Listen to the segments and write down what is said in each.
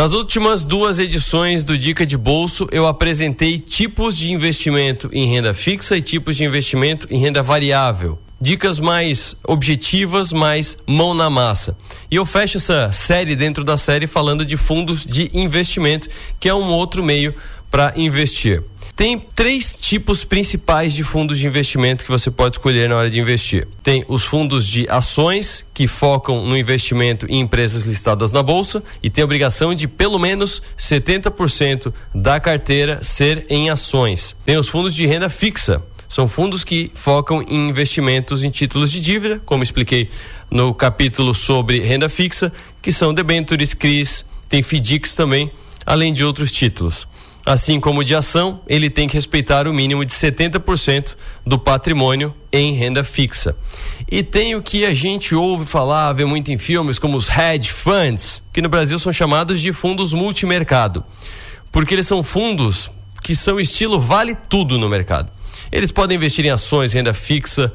Nas últimas duas edições do Dica de Bolso, eu apresentei tipos de investimento em renda fixa e tipos de investimento em renda variável. Dicas mais objetivas, mais mão na massa. E eu fecho essa série dentro da série falando de fundos de investimento, que é um outro meio para investir. Tem três tipos principais de fundos de investimento que você pode escolher na hora de investir. Tem os fundos de ações, que focam no investimento em empresas listadas na bolsa e tem a obrigação de pelo menos 70% da carteira ser em ações. Tem os fundos de renda fixa. São fundos que focam em investimentos em títulos de dívida, como expliquei no capítulo sobre renda fixa, que são debentures, CRIs, tem FDICs também, além de outros títulos. Assim como de ação, ele tem que respeitar o mínimo de 70% do patrimônio em renda fixa. E tem o que a gente ouve falar, vê muito em filmes, como os hedge funds, que no Brasil são chamados de fundos multimercado. Porque eles são fundos que são estilo vale tudo no mercado. Eles podem investir em ações, renda fixa,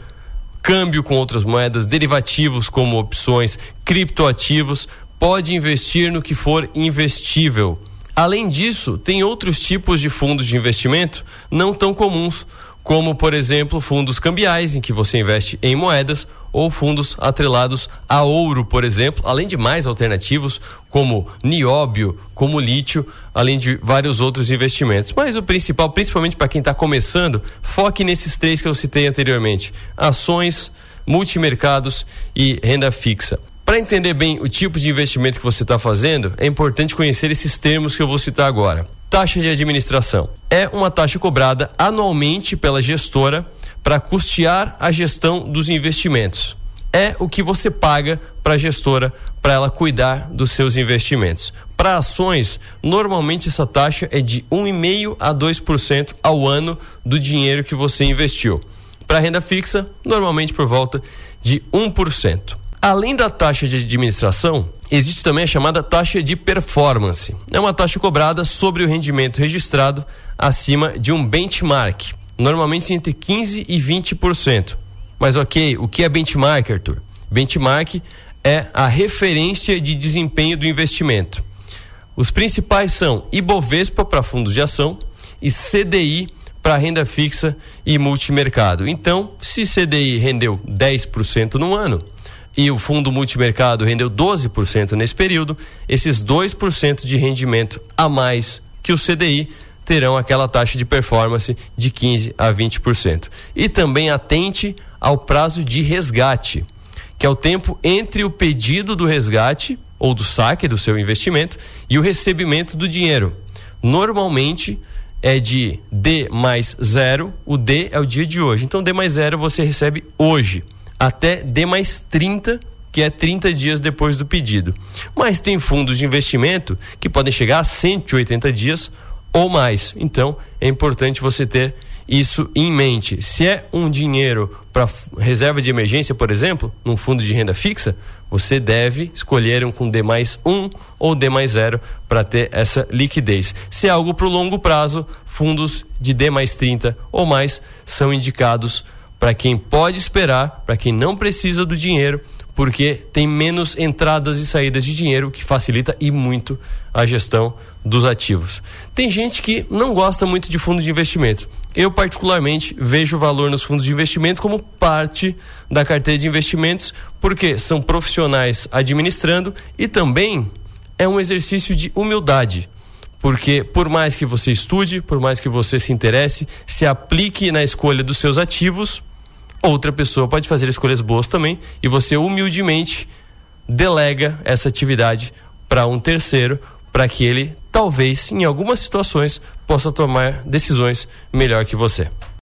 câmbio com outras moedas, derivativos como opções, criptoativos, pode investir no que for investível. Além disso, tem outros tipos de fundos de investimento não tão comuns, como, por exemplo, fundos cambiais, em que você investe em moedas, ou fundos atrelados a ouro, por exemplo, além de mais alternativos, como nióbio, como lítio, além de vários outros investimentos. Mas o principal, principalmente para quem está começando, foque nesses três que eu citei anteriormente: ações, multimercados e renda fixa. Para entender bem o tipo de investimento que você está fazendo, é importante conhecer esses termos que eu vou citar agora. Taxa de administração é uma taxa cobrada anualmente pela gestora para custear a gestão dos investimentos. É o que você paga para a gestora para ela cuidar dos seus investimentos. Para ações, normalmente essa taxa é de 1,5 a 2% ao ano do dinheiro que você investiu. Para renda fixa, normalmente por volta de 1%. Além da taxa de administração, existe também a chamada taxa de performance. É uma taxa cobrada sobre o rendimento registrado acima de um benchmark, normalmente entre 15% e 20%. Mas ok, o que é benchmark, Arthur? Benchmark é a referência de desempenho do investimento. Os principais são Ibovespa para fundos de ação e CDI para renda fixa e multimercado. Então, se CDI rendeu 10% no ano, e o fundo multimercado rendeu 12% nesse período, esses 2% de rendimento a mais que o CDI terão aquela taxa de performance de 15 a 20%. E também atente ao prazo de resgate, que é o tempo entre o pedido do resgate ou do saque do seu investimento e o recebimento do dinheiro. Normalmente é de D mais zero, o D é o dia de hoje. Então D mais zero você recebe hoje até D mais 30, que é 30 dias depois do pedido. Mas tem fundos de investimento que podem chegar a 180 dias ou mais. Então, é importante você ter isso em mente. Se é um dinheiro para reserva de emergência, por exemplo, num fundo de renda fixa, você deve escolher um com D mais 1 ou D mais 0 para ter essa liquidez. Se é algo para o longo prazo, fundos de D mais 30 ou mais são indicados para quem pode esperar, para quem não precisa do dinheiro, porque tem menos entradas e saídas de dinheiro, que facilita e muito a gestão dos ativos. Tem gente que não gosta muito de fundo de investimento. Eu, particularmente, vejo o valor nos fundos de investimento como parte da carteira de investimentos, porque são profissionais administrando e também é um exercício de humildade. Porque, por mais que você estude, por mais que você se interesse, se aplique na escolha dos seus ativos, outra pessoa pode fazer escolhas boas também e você humildemente delega essa atividade para um terceiro para que ele talvez em algumas situações possa tomar decisões melhor que você.